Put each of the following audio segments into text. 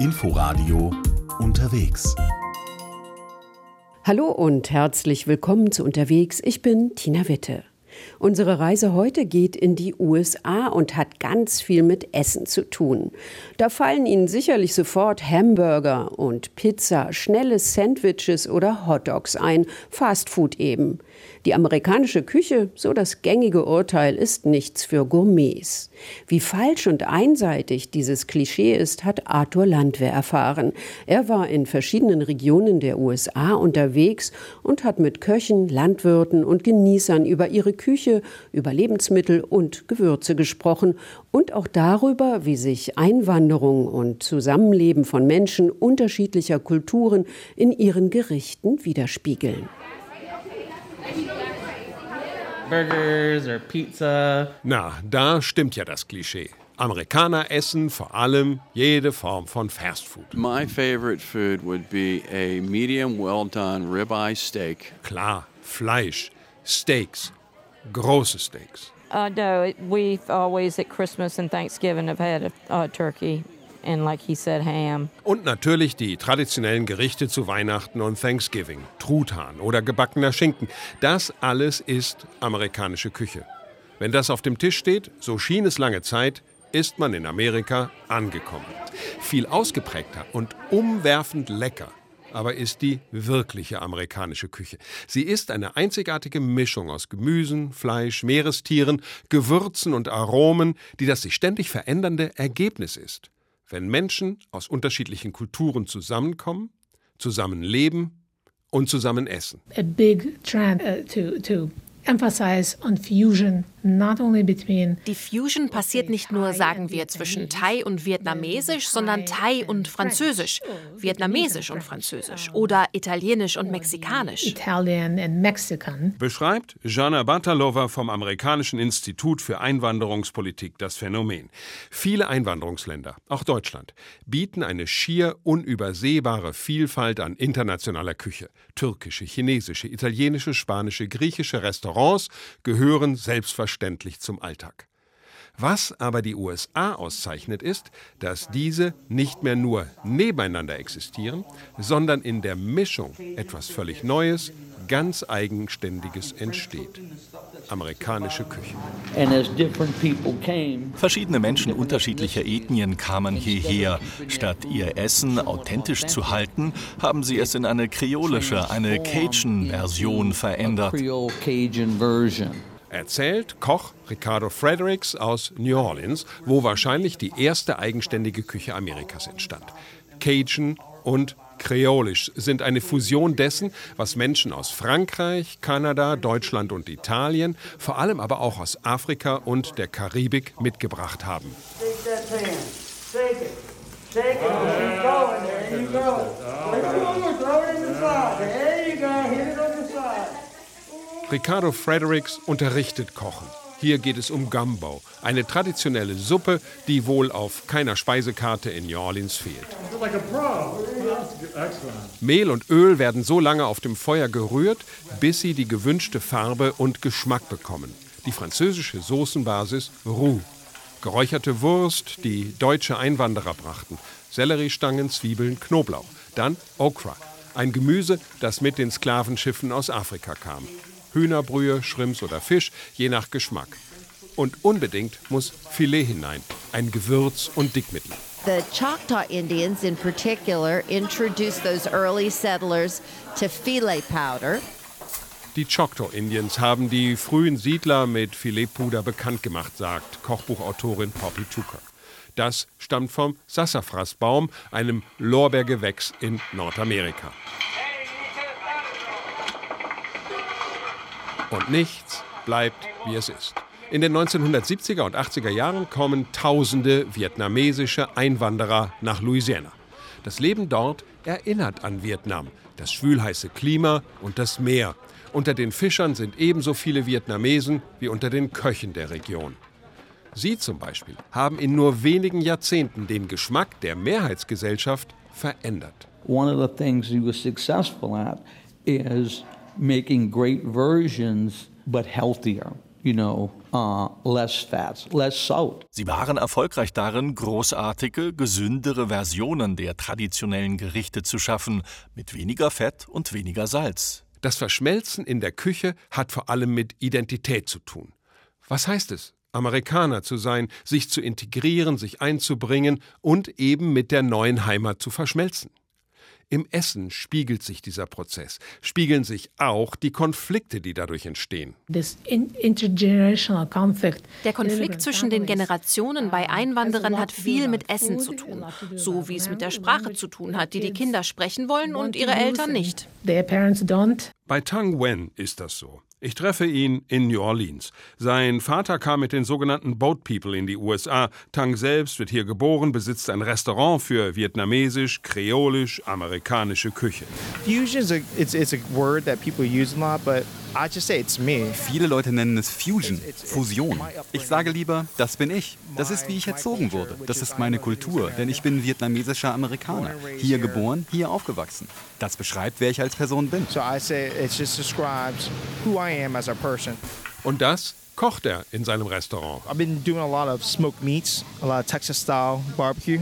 Inforadio unterwegs. Hallo und herzlich willkommen zu Unterwegs. Ich bin Tina Witte. Unsere Reise heute geht in die USA und hat ganz viel mit Essen zu tun. Da fallen Ihnen sicherlich sofort Hamburger und Pizza, schnelle Sandwiches oder Hotdogs ein, Fastfood eben. Die amerikanische Küche, so das gängige Urteil, ist nichts für Gourmets. Wie falsch und einseitig dieses Klischee ist, hat Arthur Landwehr erfahren. Er war in verschiedenen Regionen der USA unterwegs und hat mit Köchen, Landwirten und Genießern über ihre Küche, über Lebensmittel und Gewürze gesprochen und auch darüber, wie sich Einwanderung und Zusammenleben von Menschen unterschiedlicher Kulturen in ihren Gerichten widerspiegeln. Burgers or pizza. Na, da stimmt ja das Klischee. Amerikaner essen vor allem jede Form von Fastfood. My favorite food would be a medium well done ribeye steak. Klar, Fleisch, Steaks, große Steaks. Uh, no, we've always at Christmas and Thanksgiving have had a, a turkey and like he said, ham. Und natürlich die traditionellen Gerichte zu Weihnachten und Thanksgiving. Truthahn oder gebackener Schinken. Das alles ist amerikanische Küche. Wenn das auf dem Tisch steht, so schien es lange Zeit, ist man in Amerika angekommen. Viel ausgeprägter und umwerfend lecker aber ist die wirkliche amerikanische Küche. Sie ist eine einzigartige Mischung aus Gemüsen, Fleisch, Meerestieren, Gewürzen und Aromen, die das sich ständig verändernde Ergebnis ist wenn Menschen aus unterschiedlichen Kulturen zusammenkommen, zusammenleben und zusammen essen. A big trend uh, to, to die Fusion passiert nicht nur, sagen wir, zwischen Thai und Vietnamesisch, sondern Thai und Französisch, Vietnamesisch und Französisch oder Italienisch und Mexikanisch. Beschreibt Jana Batalova vom Amerikanischen Institut für Einwanderungspolitik das Phänomen. Viele Einwanderungsländer, auch Deutschland, bieten eine schier unübersehbare Vielfalt an internationaler Küche. Türkische, chinesische, italienische, spanische, griechische Restaurants gehören selbstverständlich selbstverständlich zum Alltag. Was aber die USA auszeichnet, ist, dass diese nicht mehr nur nebeneinander existieren, sondern in der Mischung etwas völlig Neues, ganz Eigenständiges entsteht. Amerikanische Küche. Verschiedene Menschen unterschiedlicher Ethnien kamen hierher. Statt ihr Essen authentisch zu halten, haben sie es in eine kreolische, eine Cajun-Version verändert. Erzählt Koch Ricardo Fredericks aus New Orleans, wo wahrscheinlich die erste eigenständige Küche Amerikas entstand. Cajun und Kreolisch sind eine Fusion dessen, was Menschen aus Frankreich, Kanada, Deutschland und Italien, vor allem aber auch aus Afrika und der Karibik mitgebracht haben. Ricardo Fredericks unterrichtet Kochen. Hier geht es um Gumbo, eine traditionelle Suppe, die wohl auf keiner Speisekarte in New Orleans fehlt. Mehl und Öl werden so lange auf dem Feuer gerührt, bis sie die gewünschte Farbe und Geschmack bekommen. Die französische Soßenbasis Roux. Geräucherte Wurst, die deutsche Einwanderer brachten. Selleriestangen, Zwiebeln, Knoblauch. Dann Okra, ein Gemüse, das mit den Sklavenschiffen aus Afrika kam. Hühnerbrühe, Shrimps oder Fisch, je nach Geschmack. Und unbedingt muss Filet hinein, ein Gewürz und Dickmittel. The Choctaw Indians in particular introduced those early settlers to filet powder. Die Choctaw Indians haben die frühen Siedler mit Filetpuder bekannt gemacht, sagt Kochbuchautorin Poppy Tucker. Das stammt vom Sassafrasbaum, einem Lorbeergewächs in Nordamerika. Und nichts bleibt, wie es ist. In den 1970er und 80er Jahren kommen tausende vietnamesische Einwanderer nach Louisiana. Das Leben dort erinnert an Vietnam, das schwülheiße Klima und das Meer. Unter den Fischern sind ebenso viele Vietnamesen wie unter den Köchen der Region. Sie zum Beispiel haben in nur wenigen Jahrzehnten den Geschmack der Mehrheitsgesellschaft verändert. One of the things he was successful at is making great versions, but healthier. You know, Uh, less fats, less salt. Sie waren erfolgreich darin, großartige, gesündere Versionen der traditionellen Gerichte zu schaffen, mit weniger Fett und weniger Salz. Das Verschmelzen in der Küche hat vor allem mit Identität zu tun. Was heißt es, Amerikaner zu sein, sich zu integrieren, sich einzubringen und eben mit der neuen Heimat zu verschmelzen? Im Essen spiegelt sich dieser Prozess, spiegeln sich auch die Konflikte, die dadurch entstehen. Der Konflikt zwischen den Generationen bei Einwanderern hat viel mit Essen zu tun, so wie es mit der Sprache zu tun hat, die die Kinder sprechen wollen und ihre Eltern nicht. Bei Tang Wen ist das so. Ich treffe ihn in New Orleans. Sein Vater kam mit den sogenannten Boat People in die USA. Tang selbst wird hier geboren, besitzt ein Restaurant für vietnamesisch, kreolisch, amerikanische Küche. Fusion is a, it's, it's a word that people use a lot, but I just say it's me. Viele Leute nennen es Fusion, Fusion. Ich sage lieber, das bin ich. Das ist, wie ich erzogen wurde. Das ist meine Kultur, denn ich bin vietnamesischer Amerikaner. Hier geboren, hier aufgewachsen. Das beschreibt, wer ich als Person bin. So I say it just describes who I am as a person. Und das kocht er in seinem Restaurant. I've been doing a lot of smoked meats, a lot of Texas style barbecue.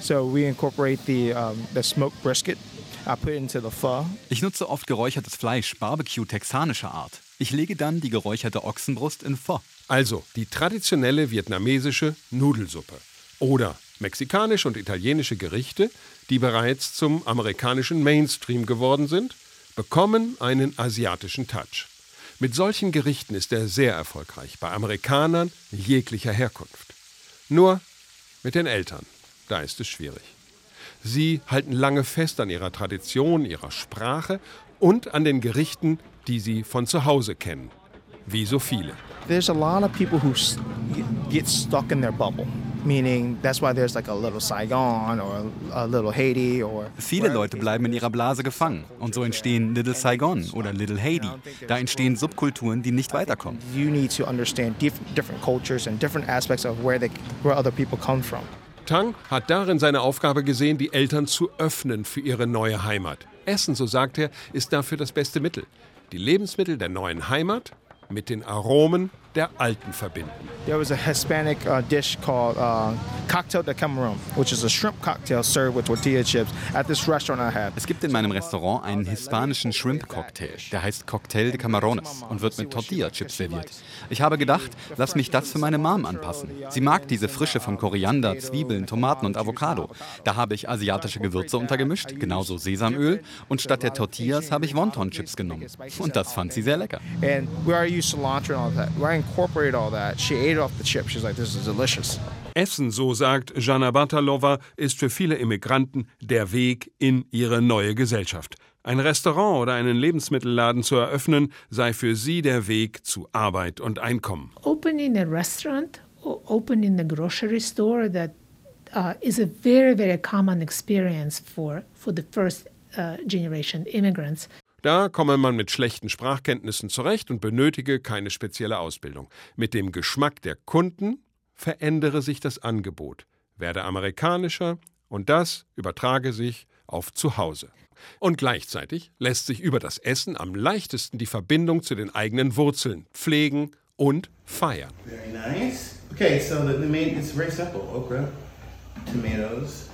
So we incorporate the um, the smoked brisket. I put into the pho. Ich nutze oft geräuchertes Fleisch, Barbecue texanischer Art. Ich lege dann die geräucherte Ochsenbrust in Pho. Also die traditionelle vietnamesische Nudelsuppe oder mexikanische und italienische Gerichte, die bereits zum amerikanischen Mainstream geworden sind, bekommen einen asiatischen Touch. Mit solchen Gerichten ist er sehr erfolgreich bei Amerikanern jeglicher Herkunft. Nur mit den Eltern, da ist es schwierig. Sie halten lange fest an ihrer Tradition, ihrer Sprache und an den Gerichten, die sie von zu Hause kennen. Wie so viele. There's a lot of people who get stuck in their bubble. Meaning that's why there's like a little Saigon or a little Haiti or Viele Leute bleiben in ihrer Blase gefangen und so entstehen Little Saigon oder Little Haiti. Da entstehen Subkulturen, die nicht weiterkommen. You need to understand different cultures and different aspects of where they, where other people come from. Tang hat darin seine Aufgabe gesehen, die Eltern zu öffnen für ihre neue Heimat. Essen, so sagt er, ist dafür das beste Mittel. Die Lebensmittel der neuen Heimat mit den Aromen der alten verbinden. There was a Hispanic uh, dish called uh, Cocktail de Cameron, which is a shrimp cocktail served with tortilla chips at this restaurant I had. Es gibt in meinem Restaurant einen hispanischen Shrimp-Cocktail, der heißt Cocktail de Camarones und wird mit Tortilla-Chips serviert. Ich habe gedacht, lass mich das für meine Mom anpassen. Sie mag diese Frische von Koriander, Zwiebeln, Tomaten und Avocado. Da habe ich asiatische Gewürze untergemischt, genauso Sesamöl und statt der Tortillas habe ich Wonton-Chips genommen. Und das fand sie sehr lecker. And where I use cilantro and all that, where I incorporate all that, she ate off the chip. She's like, this is delicious. Essen, so sagt Jana Batalova, ist für viele Immigranten der Weg in ihre neue Gesellschaft. Ein Restaurant oder einen Lebensmittelladen zu eröffnen, sei für sie der Weg zu Arbeit und Einkommen. Opening a restaurant or opening a grocery store that uh, is a very, very common experience for, for the first uh, generation immigrants. Da komme man mit schlechten Sprachkenntnissen zurecht und benötige keine spezielle Ausbildung. Mit dem Geschmack der Kunden verändere sich das Angebot, werde amerikanischer und das übertrage sich auf Zuhause. Und gleichzeitig lässt sich über das Essen am leichtesten die Verbindung zu den eigenen Wurzeln pflegen und feiern. Very nice. Okay, so the, the main it's very simple. Okra, tomatoes,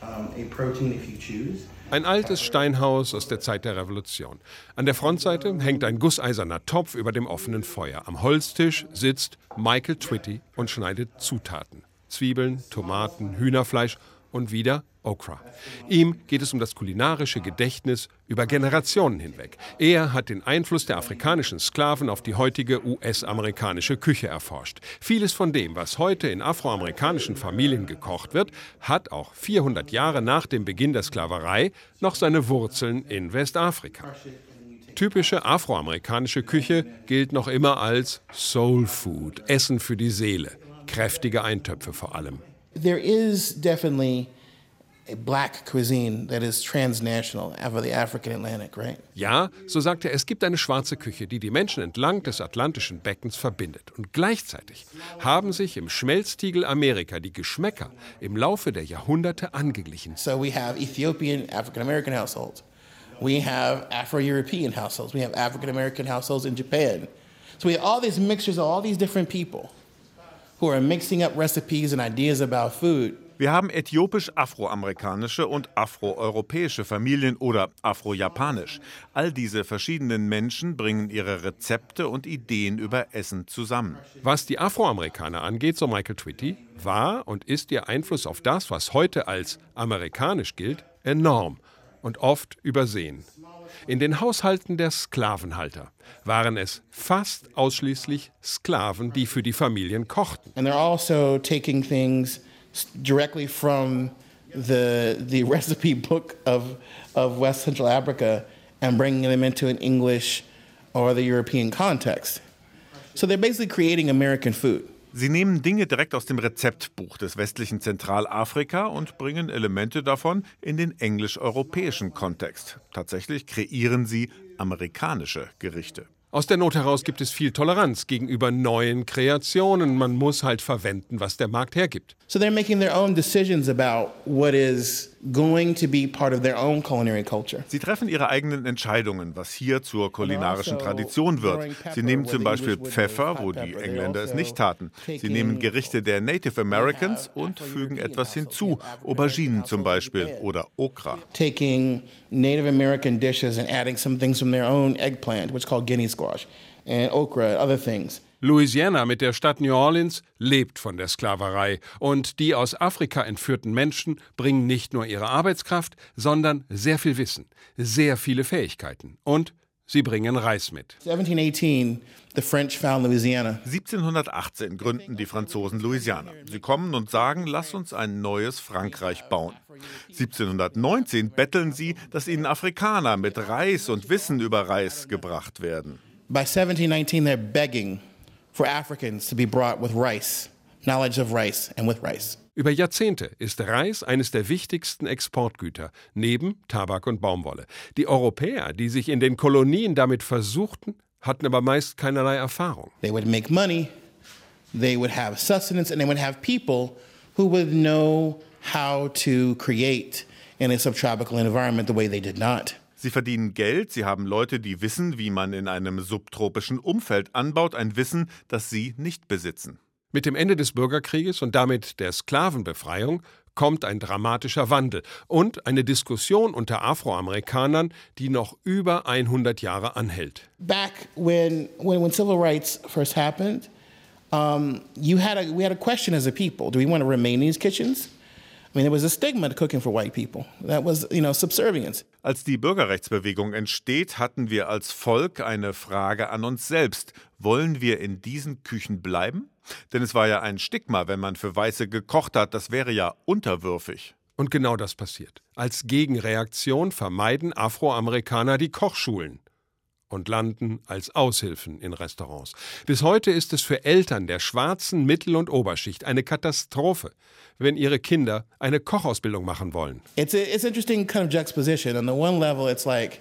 um, a protein if you choose. Ein altes Steinhaus aus der Zeit der Revolution. An der Frontseite hängt ein gusseiserner Topf über dem offenen Feuer. Am Holztisch sitzt Michael Twitty und schneidet Zutaten. Zwiebeln, Tomaten, Hühnerfleisch und wieder Okra. Ihm geht es um das kulinarische Gedächtnis über Generationen hinweg. Er hat den Einfluss der afrikanischen Sklaven auf die heutige US-amerikanische Küche erforscht. Vieles von dem, was heute in afroamerikanischen Familien gekocht wird, hat auch 400 Jahre nach dem Beginn der Sklaverei noch seine Wurzeln in Westafrika. Typische afroamerikanische Küche gilt noch immer als Soul Food, Essen für die Seele, kräftige Eintöpfe vor allem. There is definitely black cuisine that is transnational over the African Atlantic, right? Ja, so sagt er, es gibt eine schwarze Küche, die die Menschen entlang des atlantischen Beckens verbindet. Und gleichzeitig haben sich im Schmelztiegel Amerika die Geschmäcker im Laufe der Jahrhunderte angeglichen. So we have Ethiopian African American households. We have Afro-European households. We have African American households in Japan. So we have all these mixtures of all these different people who are mixing up recipes and ideas about food. Wir haben äthiopisch-afroamerikanische und afroeuropäische Familien oder afro-japanisch. All diese verschiedenen Menschen bringen ihre Rezepte und Ideen über Essen zusammen. Was die Afroamerikaner angeht, so Michael Twitty, war und ist ihr Einfluss auf das, was heute als amerikanisch gilt, enorm und oft übersehen. In den Haushalten der Sklavenhalter waren es fast ausschließlich Sklaven, die für die Familien kochten. And they're also taking things directly from the, the recipe book of, of West Central Africa and bringing them into an English or the European context. So they're basically creating American food. Sie nehmen Dinge direkt aus dem Rezeptbuch des westlichen Zentralafrika und bringen Elemente davon in den englisch-europäischen Kontext. Tatsächlich kreieren sie amerikanische Gerichte. Aus der Not heraus gibt es viel Toleranz gegenüber neuen Kreationen. Man muss halt verwenden, was der Markt hergibt. So they're making their own decisions about what is going to be part of their own culinary culture. Sie treffen ihre eigenen Entscheidungen, was hier zur kulinarischen Tradition wird. Sie nehmen zum Beispiel Pfeffer, wo die Engländer es nicht taten. Sie nehmen Gerichte der Native Americans und fügen etwas hinzu, Auberginen zum Beispiel oder Okra. Taking Native American dishes and adding some things from their own eggplant, which is called guinea squash, and okra, other things. Louisiana mit der Stadt New Orleans lebt von der Sklaverei und die aus Afrika entführten Menschen bringen nicht nur ihre Arbeitskraft, sondern sehr viel Wissen, sehr viele Fähigkeiten und sie bringen Reis mit. 1718, the French found Louisiana. 1718 gründen die Franzosen Louisiana. Sie kommen und sagen, lass uns ein neues Frankreich bauen. 1719 betteln sie, dass ihnen Afrikaner mit Reis und Wissen über Reis gebracht werden. By 1719 they're begging for Africans to be brought with rice, knowledge of rice and with rice. Über Jahrzehnte ist Reis eines der wichtigsten Exportgüter, neben Tabak und Baumwolle. Die Europäer, die sich in den Kolonien damit versuchten, hatten aber meist keinerlei Erfahrung. They would make money, they would have sustenance, and they would have people who would know how to create in a subtropical environment the way they did not. Sie verdienen Geld, sie haben Leute, die wissen, wie man in einem subtropischen Umfeld anbaut, ein Wissen, das sie nicht besitzen. Mit dem Ende des Bürgerkrieges und damit der Sklavenbefreiung kommt ein dramatischer Wandel und eine Diskussion unter Afroamerikanern, die noch über 100 Jahre anhält. Back when, when, when civil rights first happened, um, you had a, we had a question as a people do we want to remain in these kitchens? I mean, there was a stigma to cooking for white people. That was, you know, subservience. Als die Bürgerrechtsbewegung entsteht, hatten wir als Volk eine Frage an uns selbst. Wollen wir in diesen Küchen bleiben? Denn es war ja ein Stigma, wenn man für Weiße gekocht hat, das wäre ja unterwürfig. Und genau das passiert. Als Gegenreaktion vermeiden Afroamerikaner die Kochschulen und landen als Aushilfen in Restaurants. Bis heute ist es für Eltern der schwarzen Mittel- und Oberschicht eine Katastrophe, wenn ihre Kinder eine Kochausbildung machen wollen. It's, a, it's interesting kind of juxtaposition. On the one level, it's like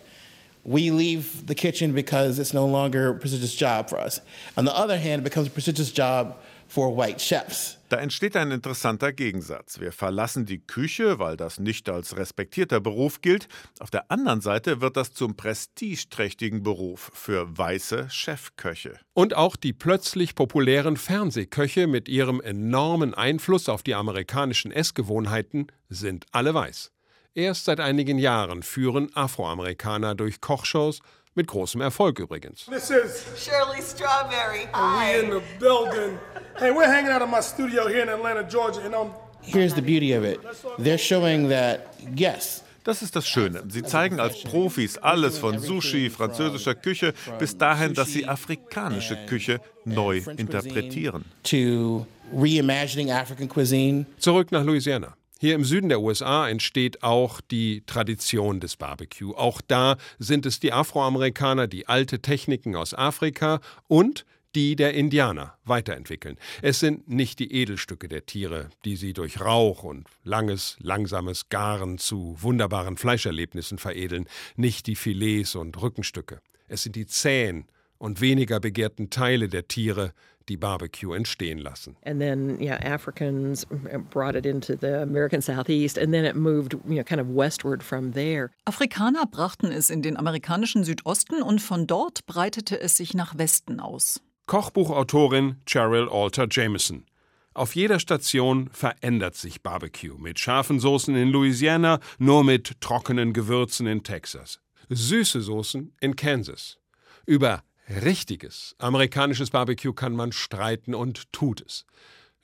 we leave the kitchen because it's no longer a prestigious job for us. On the other hand, it becomes a prestigious job for white chefs. Da entsteht ein interessanter Gegensatz. Wir verlassen die Küche, weil das nicht als respektierter Beruf gilt. Auf der anderen Seite wird das zum prestigeträchtigen Beruf für weiße Chefköche. Und auch die plötzlich populären Fernsehköche mit ihrem enormen Einfluss auf die amerikanischen Essgewohnheiten sind alle weiß. Erst seit einigen Jahren führen Afroamerikaner durch Kochshows mit großem Erfolg übrigens. This is Shirley Strawberry. We in the building. Hey, we're hanging out in my studio here in Atlanta, Georgia, and I'm. Here's the beauty of it. They're showing that yes, Das ist das Schöne. Sie zeigen als Profis alles von Sushi, französischer Küche bis dahin, dass sie afrikanische Küche neu interpretieren. To reimagining African cuisine. Zurück nach Louisiana. Hier im Süden der USA entsteht auch die Tradition des Barbecue. Auch da sind es die Afroamerikaner, die alte Techniken aus Afrika und die der Indianer weiterentwickeln. Es sind nicht die Edelstücke der Tiere, die sie durch Rauch und langes, langsames Garen zu wunderbaren Fleischerlebnissen veredeln, nicht die Filets und Rückenstücke. Es sind die zähen und weniger begehrten Teile der Tiere, die Barbecue entstehen lassen. And then, yeah, Africans brought it into the American Southeast and then it moved, you know, kind of westward from there. Afrikaner brachten es in den amerikanischen Südosten und von dort breitete es sich nach Westen aus. Kochbuchautorin Cheryl Alter Jameson. Auf jeder Station verändert sich Barbecue. Mit scharfen Soßen in Louisiana, nur mit trockenen Gewürzen in Texas. Süße Soßen in Kansas. Über richtiges amerikanisches Barbecue kann man streiten und tut es.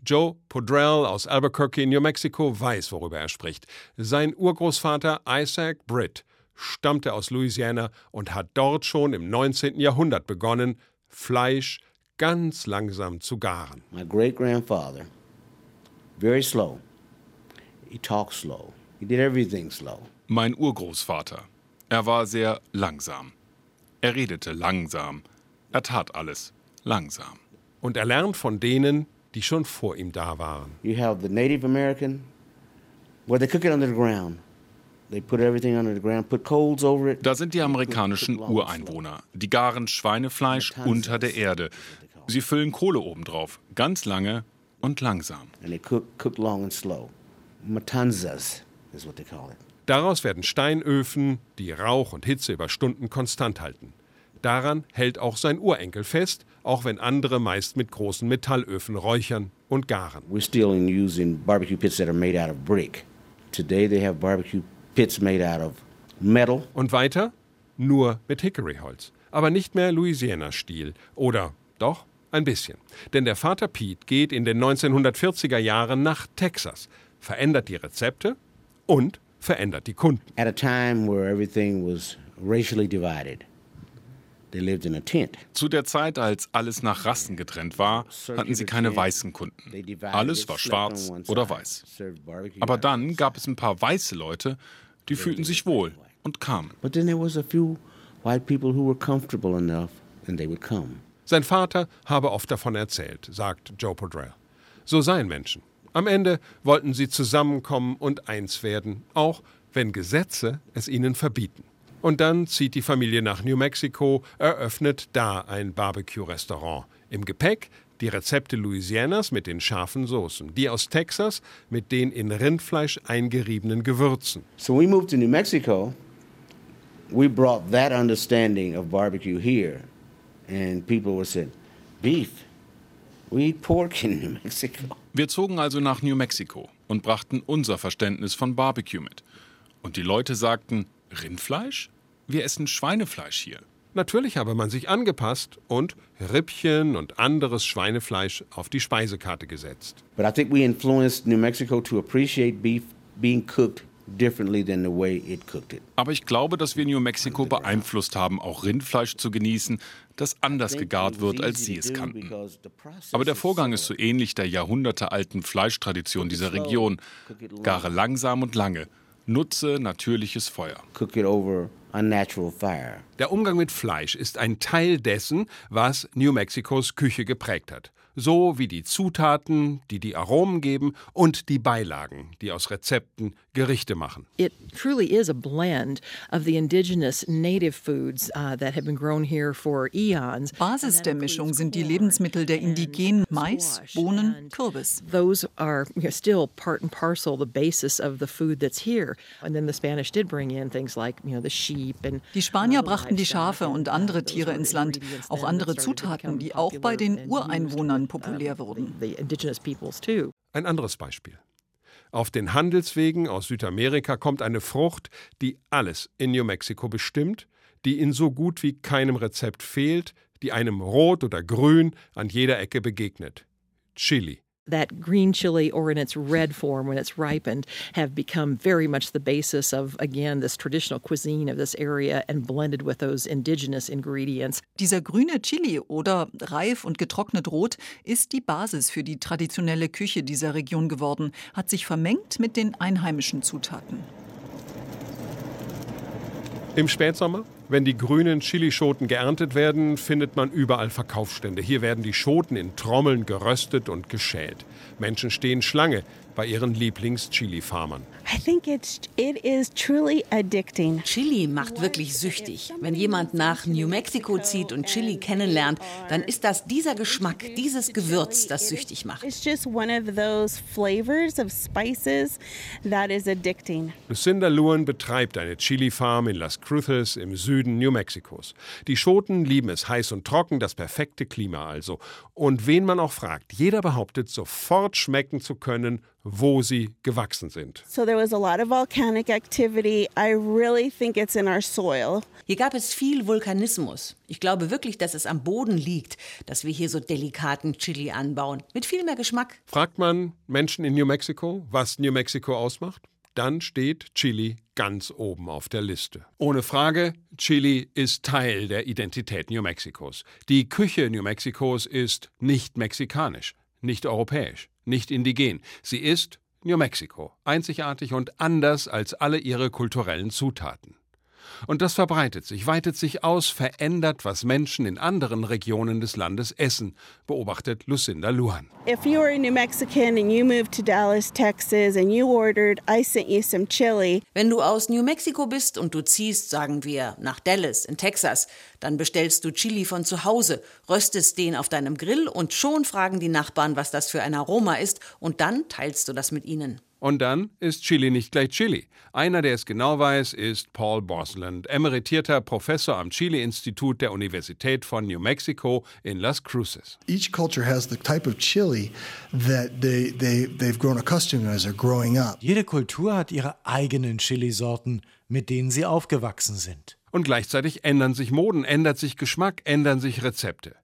Joe Podrell aus Albuquerque, New Mexico, weiß, worüber er spricht. Sein Urgroßvater Isaac Britt stammte aus Louisiana und hat dort schon im 19. Jahrhundert begonnen, Fleisch ganz langsam zu garen. My great grandfather, very slow. He talked slow. He did everything slow. Mein Urgroßvater. Er war sehr langsam. Er redete langsam. Er tat alles langsam. Und er lernt von denen, die schon vor ihm da waren. You have the Native American, where they cook it under the ground. Da sind die amerikanischen Ureinwohner. Die garen Schweinefleisch unter der Erde. Sie füllen Kohle obendrauf, ganz lange und langsam. Daraus werden Steinöfen, die Rauch und Hitze über Stunden konstant halten. Daran hält auch sein Urenkel fest, auch wenn andere meist mit großen Metallöfen räuchern und garen. We're still using barbecue pits that are made out of brick. Today they have barbecue pits made out of metal. Und weiter? Nur mit Hickory-Holz. Aber nicht mehr Louisiana-Stil. Oder doch? Ein bisschen. Denn der Vater Pete geht in den 1940er Jahren nach Texas, verändert die Rezepte und verändert die Kunden. At a time where everything was racially divided. They lived in a tent. Zu der Zeit, als alles nach Rassen getrennt war, hatten sie keine weißen Kunden. Alles war schwarz oder weiß. Aber dann gab es ein paar weiße Leute, die fühlten sich wohl und kamen. But then there was a few white people who were comfortable enough and they would come. Sein Vater habe oft davon erzählt, sagt Joe Podrell. So seien Menschen. Am Ende wollten sie zusammenkommen und eins werden, auch wenn Gesetze es ihnen verbieten. Und dann zieht die Familie nach New Mexico, eröffnet da ein Barbecue-Restaurant. Im Gepäck die Rezepte Louisianas mit den scharfen Soßen, die aus Texas mit den in Rindfleisch eingeriebenen Gewürzen. So we moved to New Mexico. We brought that understanding of barbecue here and people were saying, beef. We eat pork in New Mexico. Wir zogen also nach New Mexico und brachten unser Verständnis von Barbecue mit. Und die Leute sagten, Rindfleisch? Wir essen Schweinefleisch hier. Natürlich habe man sich angepasst und Rippchen und anderes Schweinefleisch auf die Speisekarte gesetzt. But I think we influenced New Mexico to appreciate beef being cooked differently than the way it cooked it. Aber ich glaube, dass wir New Mexico beeinflusst haben, auch Rindfleisch zu genießen, das anders gegart wird, als sie es kannten. Aber der Vorgang ist so ähnlich der jahrhundertealten Fleischtradition dieser Region. Gare langsam und lange. Nutze natürliches Feuer. Cook it over. Der Umgang mit Fleisch ist ein Teil dessen, was New Mexicos Küche geprägt hat so wie die Zutaten, die die Aromen geben und die Beilagen, die aus Rezepten Gerichte machen. It truly is a blend of the indigenous native foods uh, that have been grown here for eons. Basis der Mischung sind die Lebensmittel der Indigenen Mais, Bohnen, Kürbis. Those are still part and parcel the basis of the food that's here. And then the Spanish did bring in things like, you know, the sheep and Die Spanier brachten die Schafe und andere Tiere ins Land, auch andere Zutaten, die auch bei den Ureinwohnern populär wurden. Ein anderes Beispiel. Auf den Handelswegen aus Südamerika kommt eine Frucht, die alles in New Mexico bestimmt, die in so gut wie keinem Rezept fehlt, die einem rot oder grün an jeder Ecke begegnet. Chili that green chili or in its red form when it's ripened have become very much the basis of again this traditional cuisine of this area and blended with those indigenous ingredients. Dieser grüne Chili oder reif und getrocknet rot ist die Basis für die traditionelle Küche dieser Region geworden, hat sich vermengt mit den einheimischen Zutaten. Im Spätsommer, wenn die grünen Chilischoten geerntet werden, findet man überall Verkaufsstände. Hier werden die Schoten in Trommeln geröstet und geschält. Menschen stehen Schlange, bei ihren Lieblings-Chili-Farmern. Chili macht wirklich süchtig. Wenn jemand nach New Mexico zieht und Chili kennenlernt, dann ist das dieser Geschmack, dieses Gewürz, das süchtig macht. Lucinda Luan betreibt eine Chili-Farm in Las Cruces im Süden New Mexikos. Die Schoten lieben es heiß und trocken, das perfekte Klima also. Und wen man auch fragt, jeder behauptet, sofort schmecken zu können, wo sie gewachsen sind. So there was a lot of volcanic activity. I really think it's in our soil. Hier gab es viel Vulkanismus. Ich glaube wirklich, dass es am Boden liegt, dass wir hier so delikaten Chili anbauen. Mit viel mehr Geschmack. Fragt man Menschen in New Mexico, was New Mexico ausmacht? Dann steht Chili ganz oben auf der Liste. Ohne Frage, Chili ist Teil der Identität New Mexikos. Die Küche New Mexikos ist nicht mexikanisch, nicht europäisch nicht indigen. Sie ist New Mexico, einzigartig und anders als alle ihre kulturellen Zutaten. Und das verbreitet sich, weitet sich aus, verändert, was Menschen in anderen Regionen des Landes essen, beobachtet Lucinda Luan. If you were a New Mexican and you moved to Dallas, Texas and you ordered, I sent you some chili. Wenn du aus New Mexico bist und du ziehst, sagen wir, nach Dallas in Texas, dann bestellst du Chili von zu Hause, röstest den auf deinem Grill und schon fragen die Nachbarn, was das für ein Aroma ist und dann teilst du das mit ihnen. Und dann ist Chili nicht gleich Chili. Einer, der es genau weiß, ist Paul Bosland, emeritierter Professor am Chili-Institut der Universität von New Mexico in Las Cruces. Each culture has the type of chili that they, they, they've grown accustomed to as they're growing up. Jede Kultur hat ihre eigenen Chilisorten, mit denen sie aufgewachsen sind. Und gleichzeitig ändern sich Moden, ändert sich Geschmack, ändern sich Rezepte.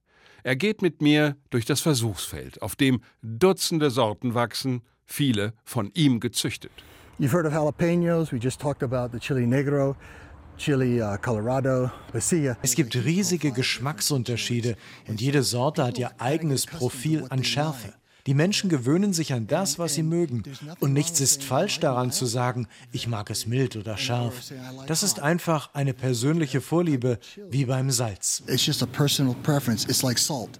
Er geht mit mir durch das Versuchsfeld, auf dem Dutzende Sorten wachsen, viele von ihm gezüchtet. You've heard of jalapenos. We just talked about the chili negro. Chili uh, Colorado, Pasilla. Es gibt riesige Geschmacksunterschiede und jede Sorte hat ihr eigenes Profil an Schärfe. Die Menschen gewöhnen sich an das, was sie mögen. Und nichts ist falsch daran zu sagen, ich mag es mild oder scharf. Das ist einfach eine persönliche Vorliebe, wie beim Salz.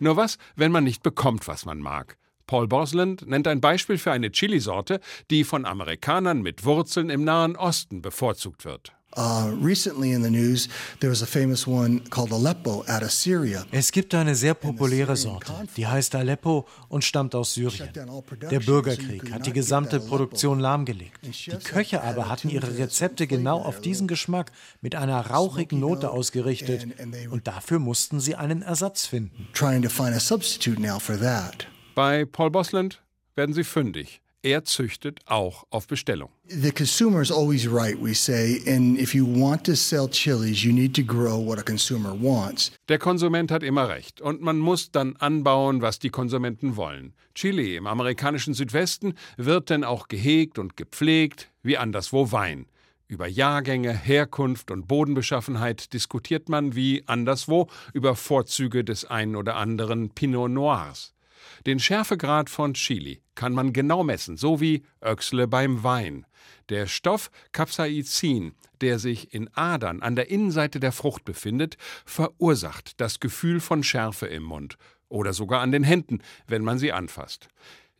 Nur was, wenn man nicht bekommt, was man mag? Paul Bosland nennt ein Beispiel für eine Chilisorte, die von Amerikanern mit Wurzeln im Nahen Osten bevorzugt wird. Uh, recently in the news, there was a famous one called Aleppo out of Syria. Es gibt eine sehr populäre Sorte, die heißt Aleppo und stammt aus Syrien. Der Bürgerkrieg hat die gesamte Produktion lahmgelegt. Die Köche aber hatten ihre Rezepte genau auf diesen Geschmack mit einer rauchigen Note ausgerichtet und dafür mussten sie einen Ersatz finden. Bei Paul Bosland werden Sie fündig. Er züchtet auch auf Bestellung. The consumer is always right, we say, and if you want to sell chilies, you need to grow what a consumer wants. Der Konsument hat immer recht und man muss dann anbauen, was die Konsumenten wollen. Chili im amerikanischen Südwesten wird denn auch gehegt und gepflegt, wie anderswo Wein. Über Jahrgänge, Herkunft und Bodenbeschaffenheit diskutiert man wie anderswo über Vorzüge des einen oder anderen Pinot Noirs. Den Schärfegrad von Chili kann man genau messen, so wie Öxle beim Wein. Der Stoff Capsaicin, der sich in Adern an der Innenseite der Frucht befindet, verursacht das Gefühl von Schärfe im Mund oder sogar an den Händen, wenn man sie anfasst.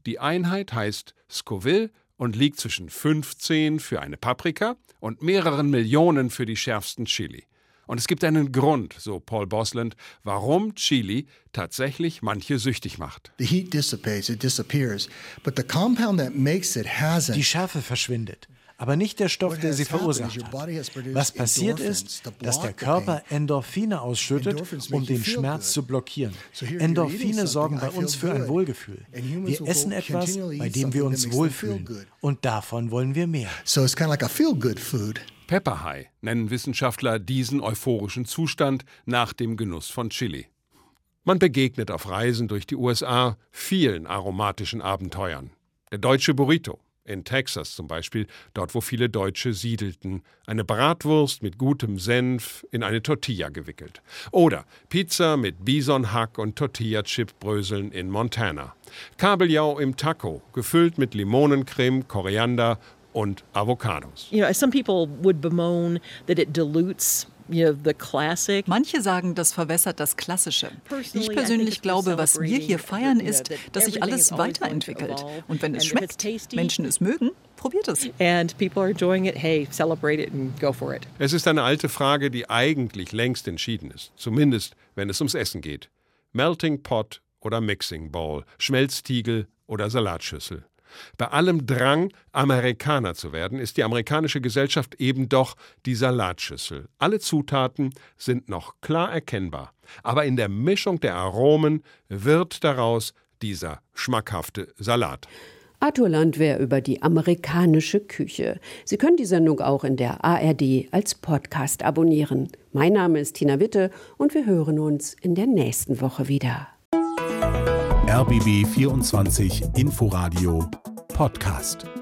Die Einheit heißt Scoville und liegt zwischen 15 für eine Paprika und mehreren Millionen für die schärfsten Chili. Und es gibt einen Grund, so Paul Bosland, warum Chili tatsächlich manche süchtig macht. Die Schärfe verschwindet, aber nicht der Stoff, der sie verursacht hat. Was passiert ist, dass der Körper Endorphine ausschüttet, um den Schmerz zu blockieren. Endorphine sorgen bei uns für ein Wohlgefühl. Wir essen etwas, bei dem wir uns wohlfühlen. Und davon wollen wir mehr. So it's kind of like a feel-good food. Pepper nennen Wissenschaftler diesen euphorischen Zustand nach dem Genuss von Chili. Man begegnet auf Reisen durch die USA vielen aromatischen Abenteuern. Der deutsche Burrito, in Texas zum Beispiel, dort wo viele Deutsche siedelten, eine Bratwurst mit gutem Senf in eine Tortilla gewickelt. Oder Pizza mit Bisonhack und Tortilla-Chip-Bröseln in Montana. Kabeljau im Taco, gefüllt mit Limonencreme, Koriander und Avocados. You know, some people would bemoan that it dilutes Manche sagen, das verwässert das Klassische. Ich persönlich glaube, was wir hier feiern, ist, dass sich alles weiterentwickelt. Und wenn es schmeckt, Menschen es mögen, probiert es. Es ist eine alte Frage, die eigentlich längst entschieden ist. Zumindest, wenn es ums Essen geht. Melting Pot oder Mixing Bowl, Schmelztiegel oder Salatschüssel. Bei allem Drang, Amerikaner zu werden, ist die amerikanische Gesellschaft eben doch die Salatschüssel. Alle Zutaten sind noch klar erkennbar, aber in der Mischung der Aromen wird daraus dieser schmackhafte Salat. Arthur Landwehr über die amerikanische Küche. Sie können die Sendung auch in der ARD als Podcast abonnieren. Mein Name ist Tina Witte und wir hören uns in der nächsten Woche wieder. RBB 24 Inforadio Podcast.